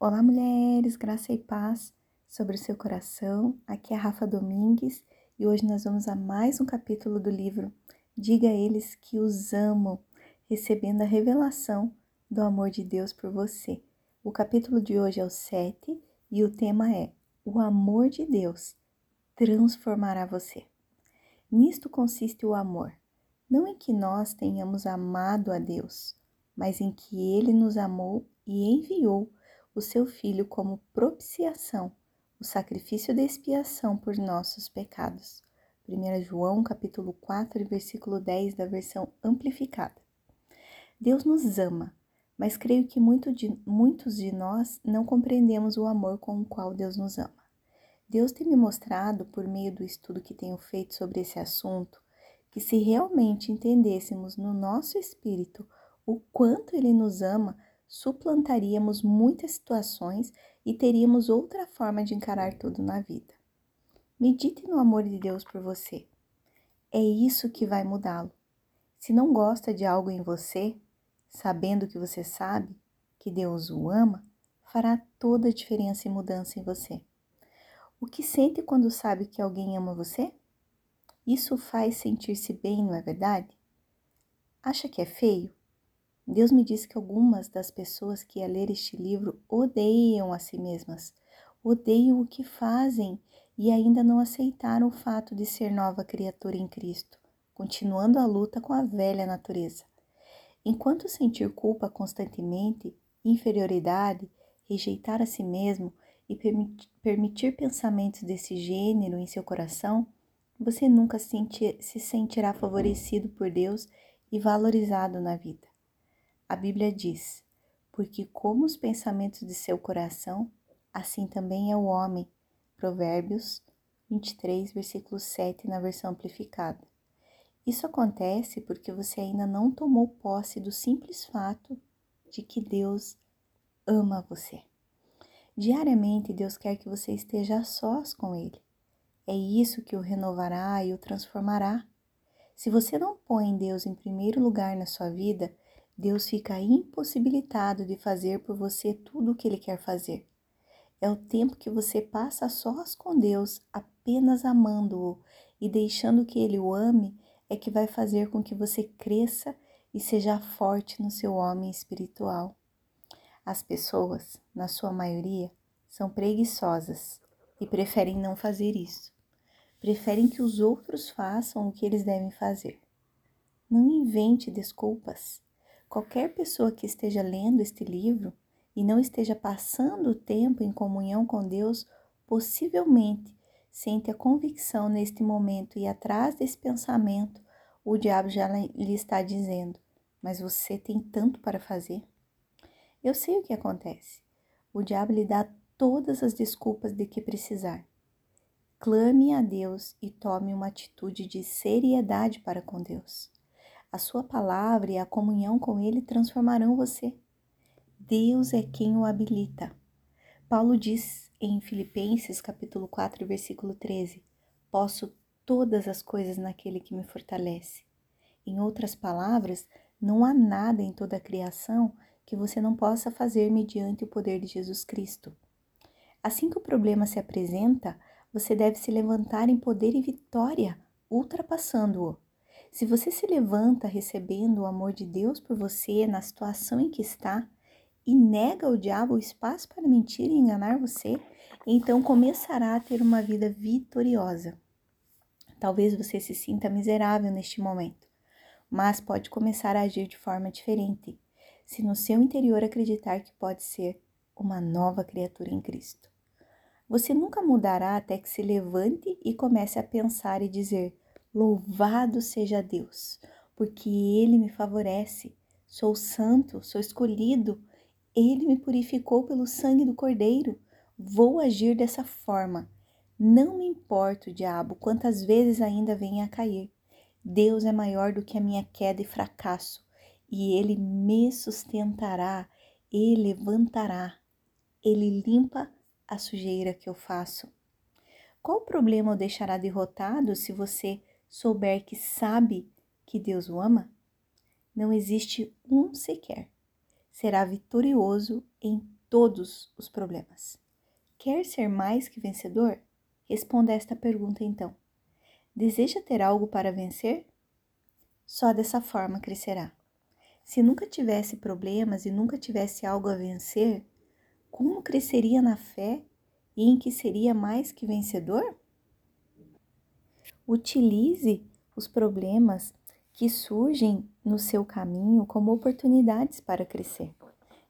Olá, mulheres, graça e paz sobre o seu coração. Aqui é a Rafa Domingues e hoje nós vamos a mais um capítulo do livro Diga a eles que os amo, recebendo a revelação do amor de Deus por você. O capítulo de hoje é o 7 e o tema é O amor de Deus transformará você. Nisto consiste o amor, não em que nós tenhamos amado a Deus, mas em que ele nos amou e enviou o seu Filho como propiciação, o sacrifício de expiação por nossos pecados. 1 João capítulo 4, versículo 10 da versão amplificada. Deus nos ama, mas creio que muito de, muitos de nós não compreendemos o amor com o qual Deus nos ama. Deus tem me mostrado, por meio do estudo que tenho feito sobre esse assunto, que se realmente entendêssemos no nosso espírito o quanto Ele nos ama, suplantaríamos muitas situações e teríamos outra forma de encarar tudo na vida. Medite no amor de Deus por você. É isso que vai mudá-lo. Se não gosta de algo em você, sabendo que você sabe que Deus o ama, fará toda a diferença e mudança em você. O que sente quando sabe que alguém ama você? Isso faz sentir-se bem, não é verdade? Acha que é feio? Deus me disse que algumas das pessoas que a ler este livro odeiam a si mesmas, odeiam o que fazem e ainda não aceitaram o fato de ser nova criatura em Cristo, continuando a luta com a velha natureza. Enquanto sentir culpa constantemente, inferioridade, rejeitar a si mesmo e permitir pensamentos desse gênero em seu coração, você nunca se sentirá favorecido por Deus e valorizado na vida. A Bíblia diz: Porque como os pensamentos de seu coração, assim também é o homem. Provérbios 23, versículo 7, na versão amplificada. Isso acontece porque você ainda não tomou posse do simples fato de que Deus ama você. Diariamente, Deus quer que você esteja a sós com Ele. É isso que o renovará e o transformará. Se você não põe Deus em primeiro lugar na sua vida, Deus fica impossibilitado de fazer por você tudo o que Ele quer fazer. É o tempo que você passa sós com Deus, apenas amando-o e deixando que Ele o ame, é que vai fazer com que você cresça e seja forte no seu homem espiritual. As pessoas, na sua maioria, são preguiçosas e preferem não fazer isso. Preferem que os outros façam o que eles devem fazer. Não invente desculpas. Qualquer pessoa que esteja lendo este livro e não esteja passando o tempo em comunhão com Deus, possivelmente sente a convicção neste momento e atrás desse pensamento o diabo já lhe está dizendo: Mas você tem tanto para fazer. Eu sei o que acontece. O diabo lhe dá todas as desculpas de que precisar. Clame a Deus e tome uma atitude de seriedade para com Deus. A sua palavra e a comunhão com Ele transformarão você. Deus é quem o habilita. Paulo diz em Filipenses capítulo 4, versículo 13: Posso todas as coisas naquele que me fortalece. Em outras palavras, não há nada em toda a criação que você não possa fazer mediante o poder de Jesus Cristo. Assim que o problema se apresenta, você deve se levantar em poder e vitória, ultrapassando-o. Se você se levanta recebendo o amor de Deus por você na situação em que está e nega ao diabo o espaço para mentir e enganar você, então começará a ter uma vida vitoriosa. Talvez você se sinta miserável neste momento, mas pode começar a agir de forma diferente, se no seu interior acreditar que pode ser uma nova criatura em Cristo. Você nunca mudará até que se levante e comece a pensar e dizer: Louvado seja Deus, porque Ele me favorece. Sou santo, sou escolhido. Ele me purificou pelo sangue do Cordeiro. Vou agir dessa forma. Não me importa, diabo, quantas vezes ainda venha a cair. Deus é maior do que a minha queda e fracasso, e Ele me sustentará e levantará. Ele limpa a sujeira que eu faço. Qual problema o deixará derrotado se você souber que sabe que Deus o ama, não existe um sequer. Será vitorioso em todos os problemas. Quer ser mais que vencedor? Responda esta pergunta então. Deseja ter algo para vencer? Só dessa forma crescerá. Se nunca tivesse problemas e nunca tivesse algo a vencer, como cresceria na fé e em que seria mais que vencedor? Utilize os problemas que surgem no seu caminho como oportunidades para crescer.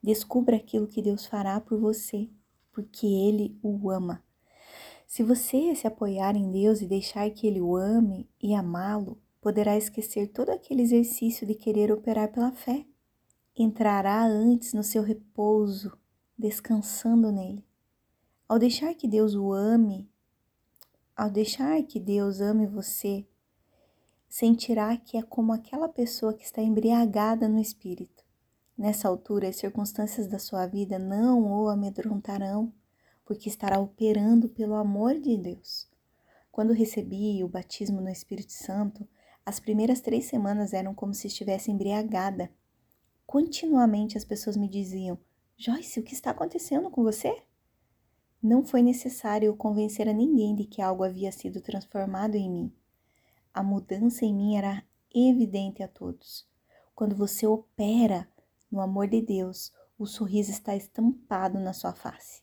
Descubra aquilo que Deus fará por você, porque Ele o ama. Se você se apoiar em Deus e deixar que Ele o ame e amá-lo, poderá esquecer todo aquele exercício de querer operar pela fé. Entrará antes no seu repouso, descansando nele. Ao deixar que Deus o ame, ao deixar que Deus ame você, sentirá que é como aquela pessoa que está embriagada no espírito. Nessa altura, as circunstâncias da sua vida não o amedrontarão, porque estará operando pelo amor de Deus. Quando recebi o batismo no Espírito Santo, as primeiras três semanas eram como se estivesse embriagada. Continuamente as pessoas me diziam: Joyce, o que está acontecendo com você? Não foi necessário convencer a ninguém de que algo havia sido transformado em mim. A mudança em mim era evidente a todos. Quando você opera no amor de Deus, o sorriso está estampado na sua face.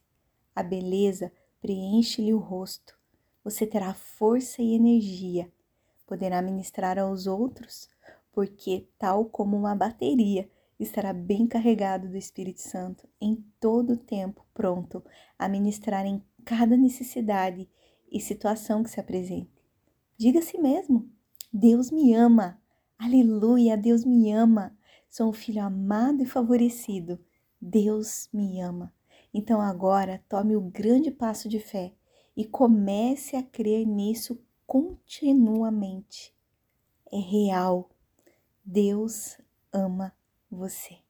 A beleza preenche-lhe o rosto. Você terá força e energia. Poderá ministrar aos outros, porque, tal como uma bateria, estará bem carregado do Espírito Santo em todo o tempo, pronto a ministrar em cada necessidade e situação que se apresente. Diga a si mesmo: Deus me ama. Aleluia, Deus me ama. Sou um filho amado e favorecido. Deus me ama. Então agora tome o grande passo de fé e comece a crer nisso continuamente. É real. Deus ama você.